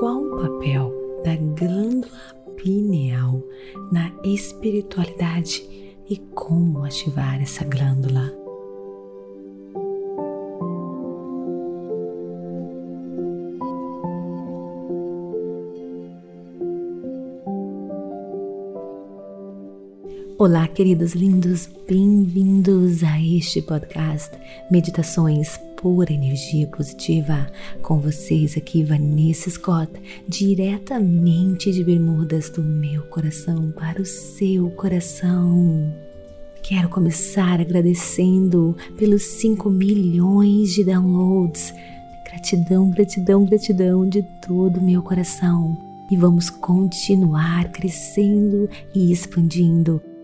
qual o papel da glândula pineal na espiritualidade e como ativar essa glândula. Olá, queridos lindos, bem-vindos a este podcast Meditações Pura Energia Positiva. Com vocês aqui, Vanessa Scott, diretamente de Bermudas, do meu coração para o seu coração. Quero começar agradecendo pelos 5 milhões de downloads. Gratidão, gratidão, gratidão de todo o meu coração. E vamos continuar crescendo e expandindo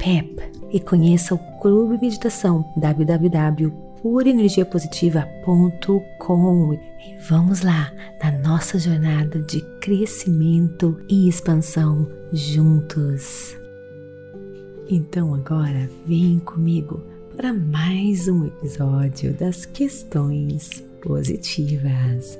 PEP e conheça o Clube Meditação www.purenergiapositiva.com e vamos lá na nossa jornada de crescimento e expansão juntos. Então agora vem comigo para mais um episódio das questões positivas.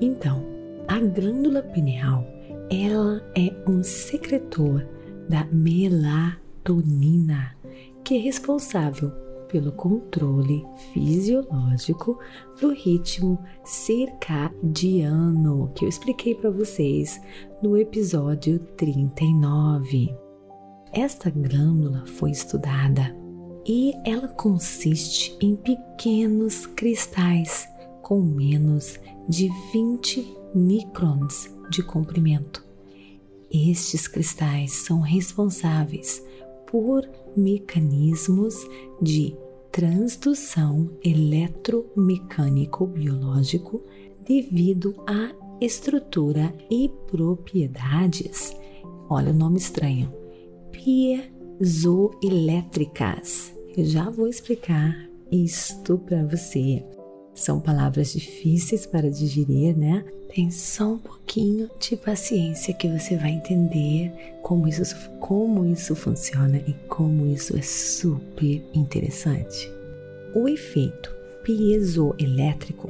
Então, a glândula pineal, ela é um secretor da melatonina melatonina, que é responsável pelo controle fisiológico do ritmo circadiano, que eu expliquei para vocês no episódio 39. Esta glândula foi estudada e ela consiste em pequenos cristais com menos de 20 microns de comprimento. Estes cristais são responsáveis por mecanismos de transdução eletromecânico-biológico devido à estrutura e propriedades. Olha o nome estranho. Piezoelétricas. Eu já vou explicar isto para você. São palavras difíceis para digerir, né? Tem só um pouquinho de paciência que você vai entender como isso, como isso funciona e como isso é super interessante. O efeito piezoelétrico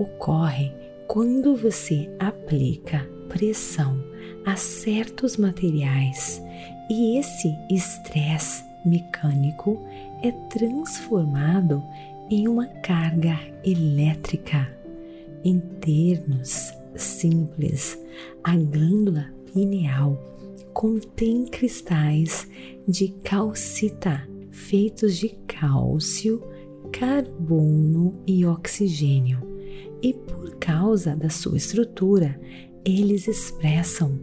ocorre quando você aplica pressão a certos materiais e esse estresse mecânico é transformado em uma carga elétrica. Em termos simples, a glândula pineal contém cristais de calcita feitos de cálcio, carbono e oxigênio, e por causa da sua estrutura, eles expressam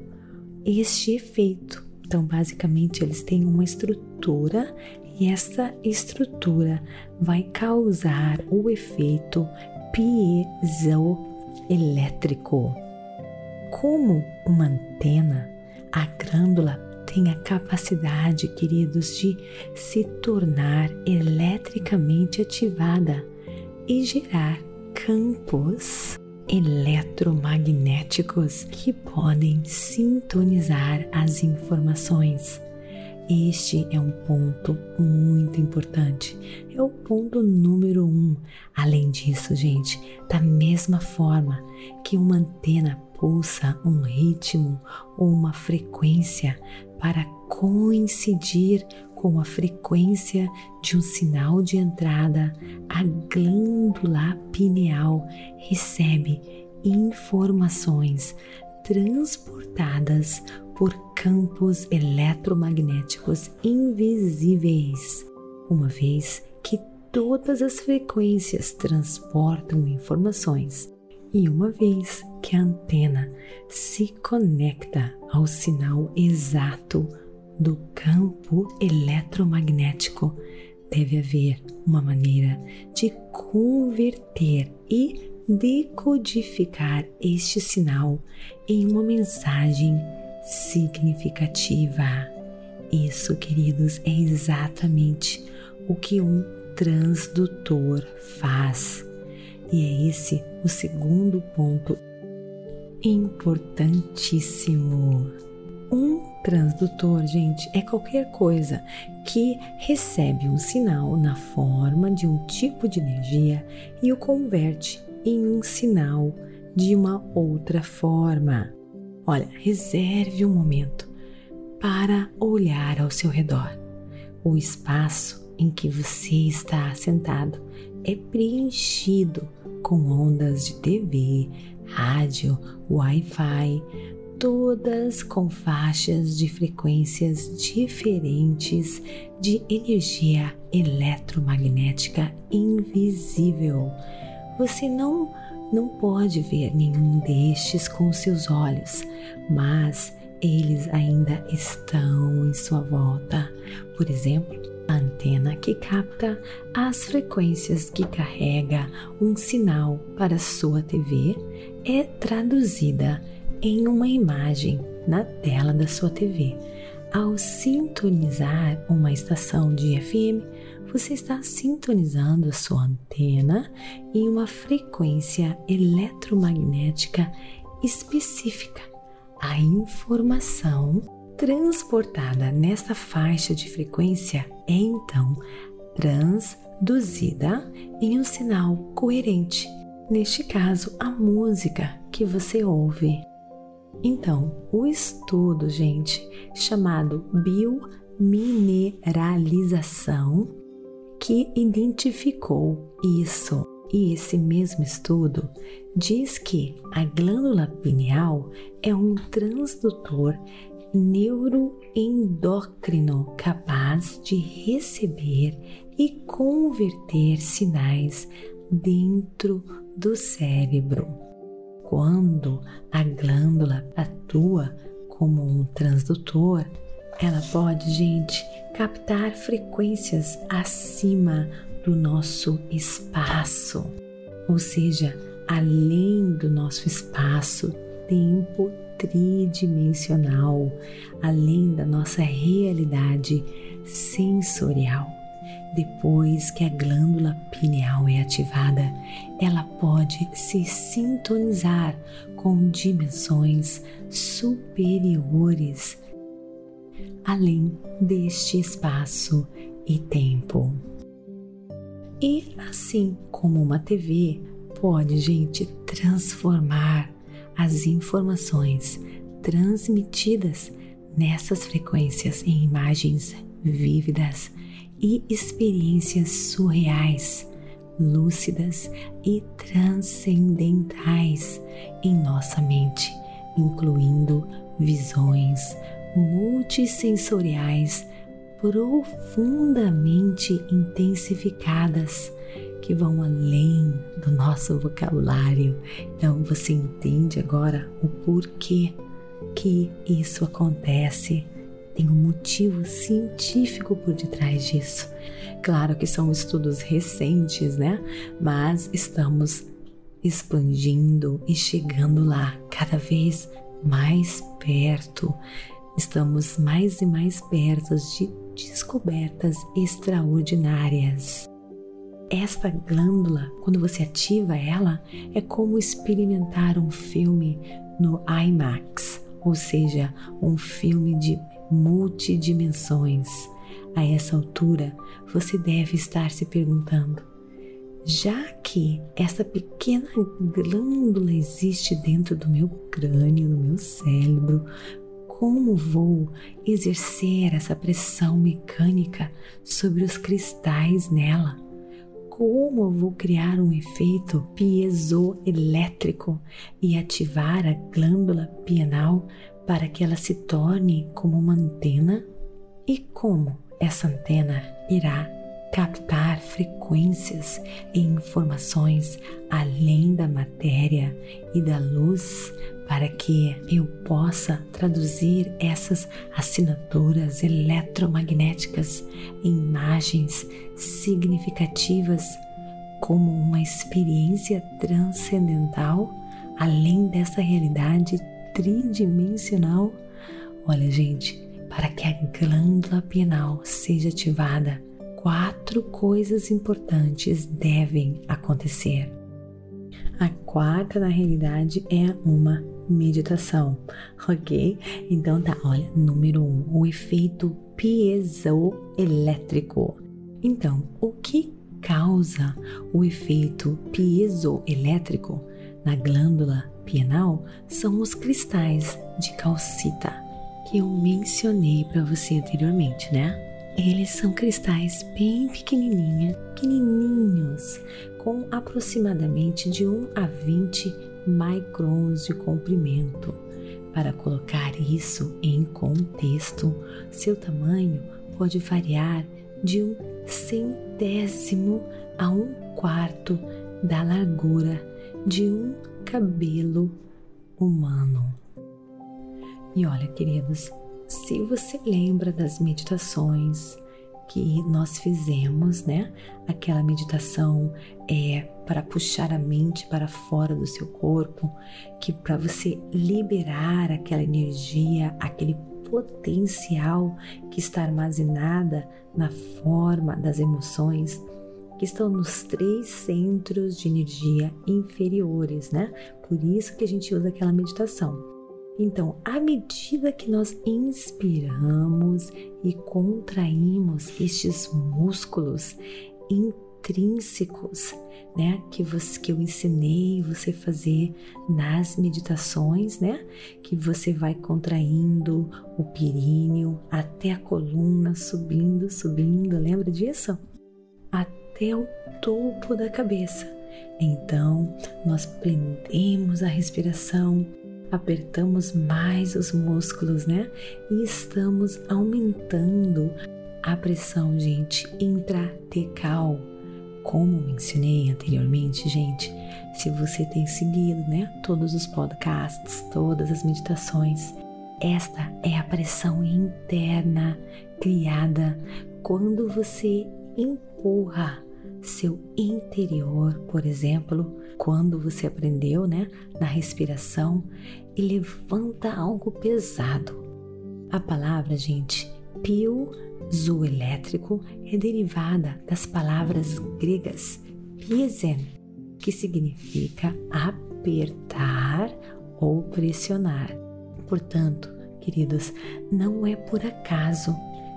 este efeito. Então, basicamente, eles têm uma estrutura e essa estrutura vai causar o efeito piezo elétrico. Como uma antena, a glândula tem a capacidade, queridos, de se tornar eletricamente ativada e gerar campos eletromagnéticos que podem sintonizar as informações este é um ponto muito importante. É o ponto número um. Além disso, gente, da mesma forma que uma antena pulsa um ritmo ou uma frequência para coincidir com a frequência de um sinal de entrada, a glândula pineal recebe informações transportadas por campos eletromagnéticos invisíveis, uma vez que todas as frequências transportam informações e uma vez que a antena se conecta ao sinal exato do campo eletromagnético, deve haver uma maneira de converter e decodificar este sinal em uma mensagem significativa. Isso, queridos, é exatamente o que um transdutor faz. E é esse o segundo ponto importantíssimo. Um transdutor, gente, é qualquer coisa que recebe um sinal na forma de um tipo de energia e o converte em um sinal de uma outra forma. Olha, reserve um momento para olhar ao seu redor. O espaço em que você está sentado é preenchido com ondas de TV, rádio, Wi-Fi, todas com faixas de frequências diferentes de energia eletromagnética invisível. Você não não pode ver nenhum destes com seus olhos, mas eles ainda estão em sua volta. Por exemplo, a antena que capta as frequências que carrega um sinal para sua TV é traduzida em uma imagem na tela da sua TV. Ao sintonizar uma estação de FM, você está sintonizando a sua antena em uma frequência eletromagnética específica. A informação transportada nesta faixa de frequência é então transduzida em um sinal coerente, neste caso, a música que você ouve. Então, o estudo, gente, chamado biomineralização, que identificou isso. E esse mesmo estudo diz que a glândula pineal é um transdutor neuroendócrino capaz de receber e converter sinais dentro do cérebro. Quando a glândula atua como um transdutor, ela pode, gente, captar frequências acima do nosso espaço, ou seja, além do nosso espaço, tempo tridimensional, além da nossa realidade sensorial. Depois que a glândula pineal é ativada, ela pode se sintonizar com dimensões superiores, além deste espaço e tempo. E assim como uma TV pode, gente, transformar as informações transmitidas nessas frequências em imagens vívidas e experiências surreais, lúcidas e transcendentais em nossa mente, incluindo visões multissensoriais profundamente intensificadas que vão além do nosso vocabulário. Então você entende agora o porquê que isso acontece. Tem um motivo científico por detrás disso. Claro que são estudos recentes, né? Mas estamos expandindo e chegando lá cada vez mais perto. Estamos mais e mais perto de descobertas extraordinárias. Esta glândula, quando você ativa ela, é como experimentar um filme no IMAX, ou seja, um filme de multidimensões. A essa altura, você deve estar se perguntando: já que essa pequena glândula existe dentro do meu crânio, no meu cérebro, como vou exercer essa pressão mecânica sobre os cristais nela? Como eu vou criar um efeito piezoelétrico e ativar a glândula pineal para que ela se torne como uma antena? E como essa antena irá captar frequências e informações além da matéria e da luz para que eu possa traduzir essas assinaturas eletromagnéticas em imagens significativas como uma experiência transcendental além dessa realidade tridimensional. Olha, gente, para que a glândula pineal seja ativada, quatro coisas importantes devem acontecer. A quarta, na realidade, é uma meditação, ok? Então tá, olha, número um, o efeito piezoelétrico. Então, o que causa o efeito piezoelétrico na glândula pineal são os cristais de calcita que eu mencionei para você anteriormente, né? Eles são cristais bem pequenininhos, pequenininhos, com aproximadamente de 1 a 20 microns de comprimento. Para colocar isso em contexto, seu tamanho pode variar de um centésimo a um quarto da largura de um cabelo humano. E olha, queridos, se você lembra das meditações que nós fizemos, né? Aquela meditação é para puxar a mente para fora do seu corpo, que para você liberar aquela energia, aquele potencial que está armazenada na forma das emoções que estão nos três centros de energia inferiores, né? Por isso que a gente usa aquela meditação. Então, à medida que nós inspiramos e contraímos estes músculos intrínsecos, né, que você que eu ensinei você fazer nas meditações, né, que você vai contraindo o períneo até a coluna, subindo, subindo, lembra disso? Até o topo da cabeça. Então, nós prendemos a respiração apertamos mais os músculos, né? E estamos aumentando a pressão, gente, intratecal. Como mencionei anteriormente, gente, se você tem seguido, né, todos os podcasts, todas as meditações, esta é a pressão interna criada quando você empurra seu interior, por exemplo, quando você aprendeu, né, na respiração e levanta algo pesado. A palavra, gente, piezoelétrico é derivada das palavras gregas piesen, que significa apertar ou pressionar. Portanto, queridos, não é por acaso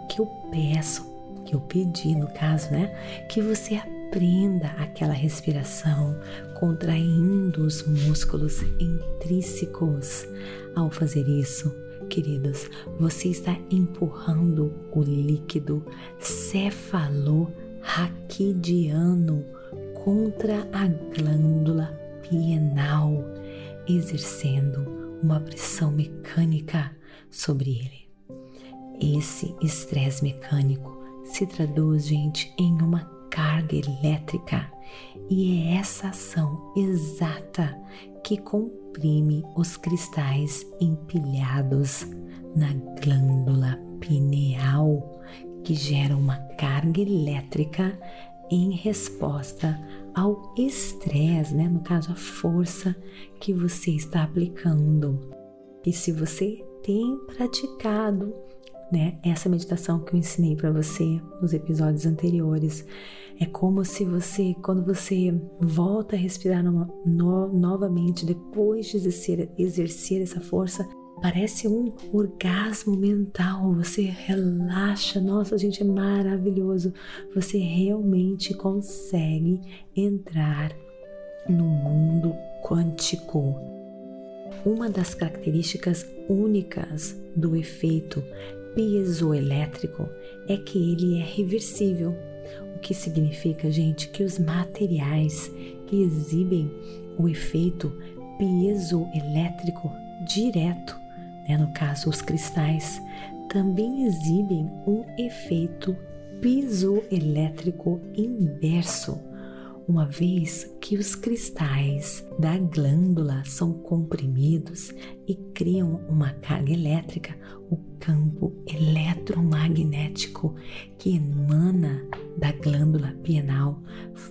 que eu peço que eu pedi, no caso, né? Que você aprenda aquela respiração, contraindo os músculos intrínsecos. Ao fazer isso, queridos, você está empurrando o líquido cefalo-raquidiano contra a glândula pineal, exercendo uma pressão mecânica sobre ele. Esse estresse mecânico se traduz, gente, em uma carga elétrica e é essa ação exata que comprime os cristais empilhados na glândula pineal, que gera uma carga elétrica em resposta ao estresse, né? no caso, a força que você está aplicando. E se você tem praticado né? Essa meditação que eu ensinei para você nos episódios anteriores é como se você, quando você volta a respirar numa, no, novamente depois de exercer, exercer essa força, parece um orgasmo mental. Você relaxa, nossa, gente, é maravilhoso. Você realmente consegue entrar no mundo quântico. Uma das características únicas do efeito piezoelétrico é que ele é reversível, o que significa, gente, que os materiais que exibem o efeito piezoelétrico direto, né, no caso os cristais, também exibem um efeito piezoelétrico inverso uma vez que os cristais da glândula são comprimidos e criam uma carga elétrica, o campo eletromagnético que emana da glândula pineal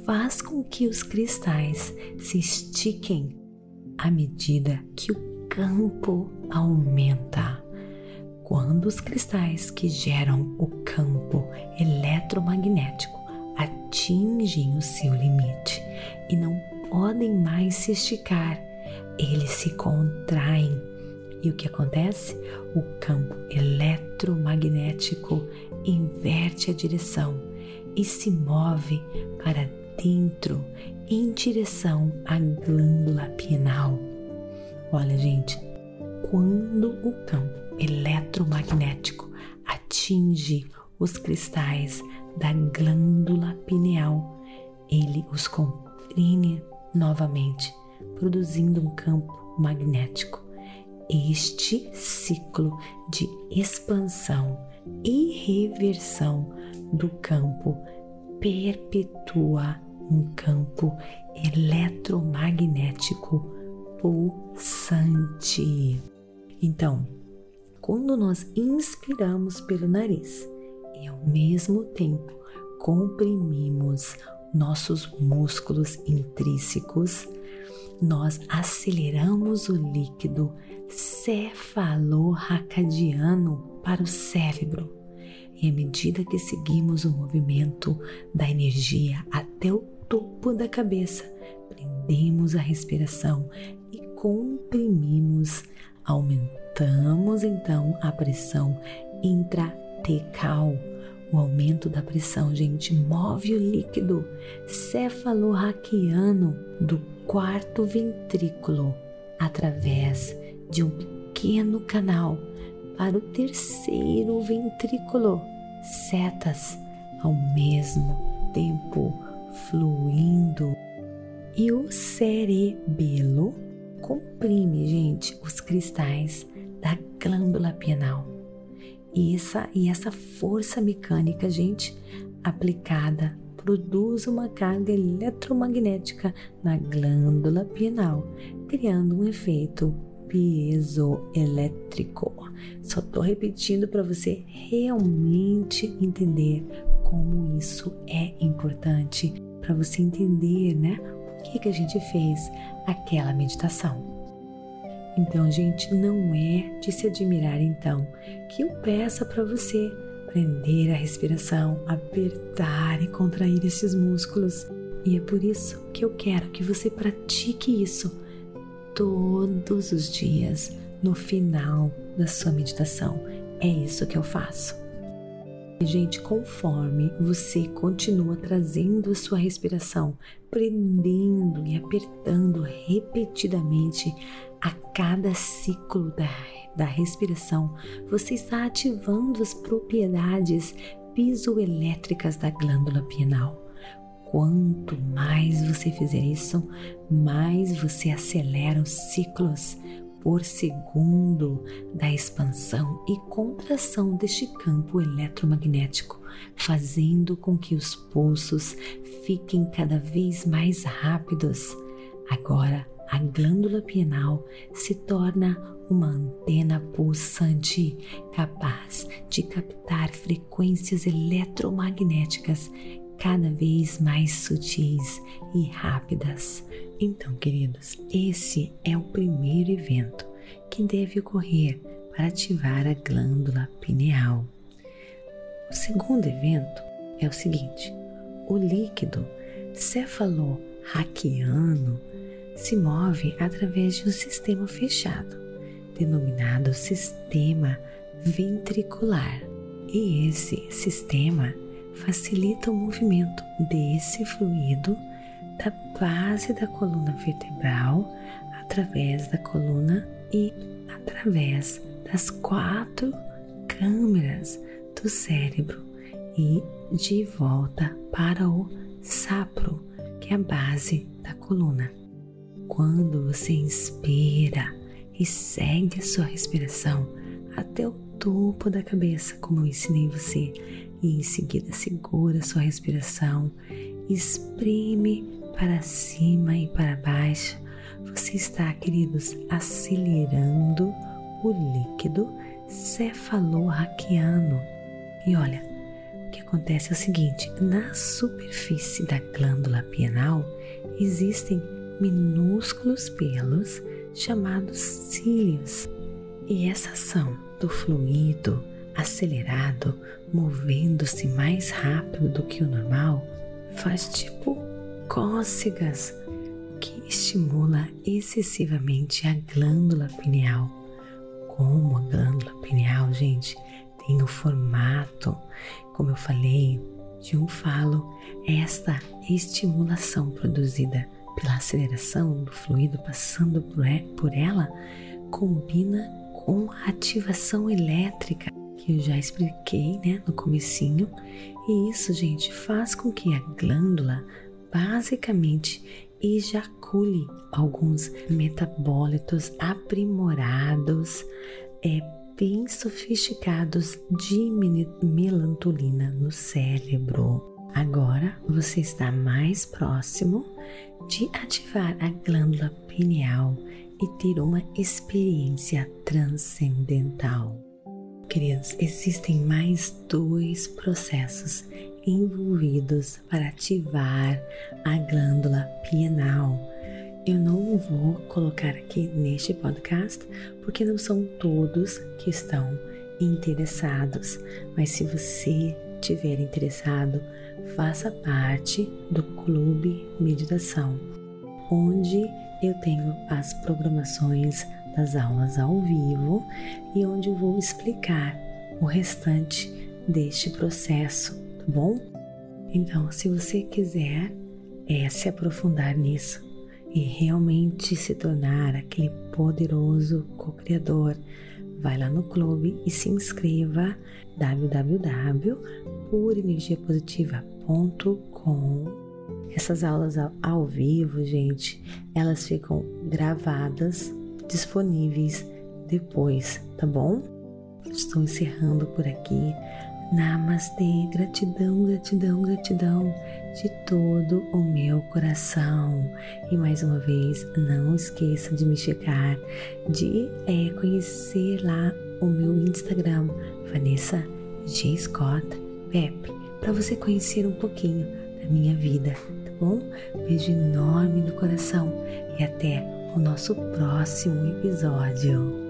faz com que os cristais se estiquem à medida que o campo aumenta. quando os cristais que geram o campo eletromagnético atingem o seu limite e não podem mais se esticar, eles se contraem. E o que acontece? O campo eletromagnético inverte a direção e se move para dentro em direção à glândula pineal. Olha, gente, quando o campo eletromagnético atinge os cristais da glândula pineal, ele os comprime novamente, produzindo um campo magnético. Este ciclo de expansão e reversão do campo perpetua um campo eletromagnético pulsante. Então, quando nós inspiramos pelo nariz e ao mesmo tempo comprimimos nossos músculos intrínsecos, nós aceleramos o líquido cefalorracadiano para o cérebro. E à medida que seguimos o movimento da energia até o topo da cabeça, prendemos a respiração e comprimimos, aumentamos então a pressão intratecal. O aumento da pressão, gente, move o líquido cefalorraquiano do quarto ventrículo através de um pequeno canal para o terceiro ventrículo, setas ao mesmo tempo fluindo. E o cerebelo comprime, gente, os cristais da glândula pineal. E essa, e essa força mecânica, gente, aplicada, produz uma carga eletromagnética na glândula pineal, criando um efeito piezoelétrico. Só estou repetindo para você realmente entender como isso é importante para você entender, né? O que, que a gente fez aquela meditação. Então, gente, não é de se admirar então que eu peça para você prender a respiração, apertar e contrair esses músculos. E é por isso que eu quero que você pratique isso todos os dias no final da sua meditação. É isso que eu faço. Gente, conforme você continua trazendo a sua respiração, prendendo e apertando repetidamente a cada ciclo da, da respiração, você está ativando as propriedades pisoelétricas da glândula pineal. Quanto mais você fizer isso, mais você acelera os ciclos, por segundo da expansão e contração deste campo eletromagnético, fazendo com que os pulsos fiquem cada vez mais rápidos. Agora, a glândula pineal se torna uma antena pulsante capaz de captar frequências eletromagnéticas cada vez mais sutis e rápidas. Então, queridos, esse é o primeiro evento que deve ocorrer para ativar a glândula pineal. O segundo evento é o seguinte: o líquido cefalorraquiano se move através de um sistema fechado, denominado sistema ventricular. E esse sistema facilita o movimento desse fluido da base da coluna vertebral através da coluna e através das quatro câmeras do cérebro e de volta para o sapro, que é a base da coluna. Quando você inspira e segue a sua respiração até o topo da cabeça, como eu ensinei você, e em seguida segura sua respiração, exprime para cima e para baixo. Você está, queridos, acelerando o líquido cefalorraquiano. E olha, o que acontece é o seguinte: na superfície da glândula pineal existem minúsculos pelos chamados cílios. E essa ação do fluido acelerado, movendo-se mais rápido do que o normal, faz tipo cócegas que estimula excessivamente a glândula pineal. Como a glândula pineal, gente, tem o formato, como eu falei, de um falo, esta estimulação produzida pela aceleração do fluido passando por ela combina com a ativação elétrica que eu já expliquei, né, no comecinho, e isso, gente, faz com que a glândula basicamente ejacule alguns metabólitos aprimorados, é, bem sofisticados de melanolina no cérebro. Agora você está mais próximo de ativar a glândula pineal e ter uma experiência transcendental. Queridos, existem mais dois processos envolvidos para ativar a glândula pineal. Eu não vou colocar aqui neste podcast porque não são todos que estão interessados, mas se você tiver interessado, faça parte do Clube Meditação, onde eu tenho as programações das aulas ao vivo e onde eu vou explicar o restante deste processo, tá bom? Então, se você quiser é, se aprofundar nisso e realmente se tornar aquele poderoso co-criador, vai lá no clube e se inscreva www.purenergiapositiva.com essas aulas ao vivo, gente, elas ficam gravadas, disponíveis depois, tá bom? Estou encerrando por aqui. Namastê, gratidão, gratidão, gratidão de todo o meu coração. E mais uma vez, não esqueça de me checar, de é, conhecer lá o meu Instagram, Vanessa G. Scott Pep, para você conhecer um pouquinho da minha vida, tá bom? Beijo enorme no coração e até o nosso próximo episódio.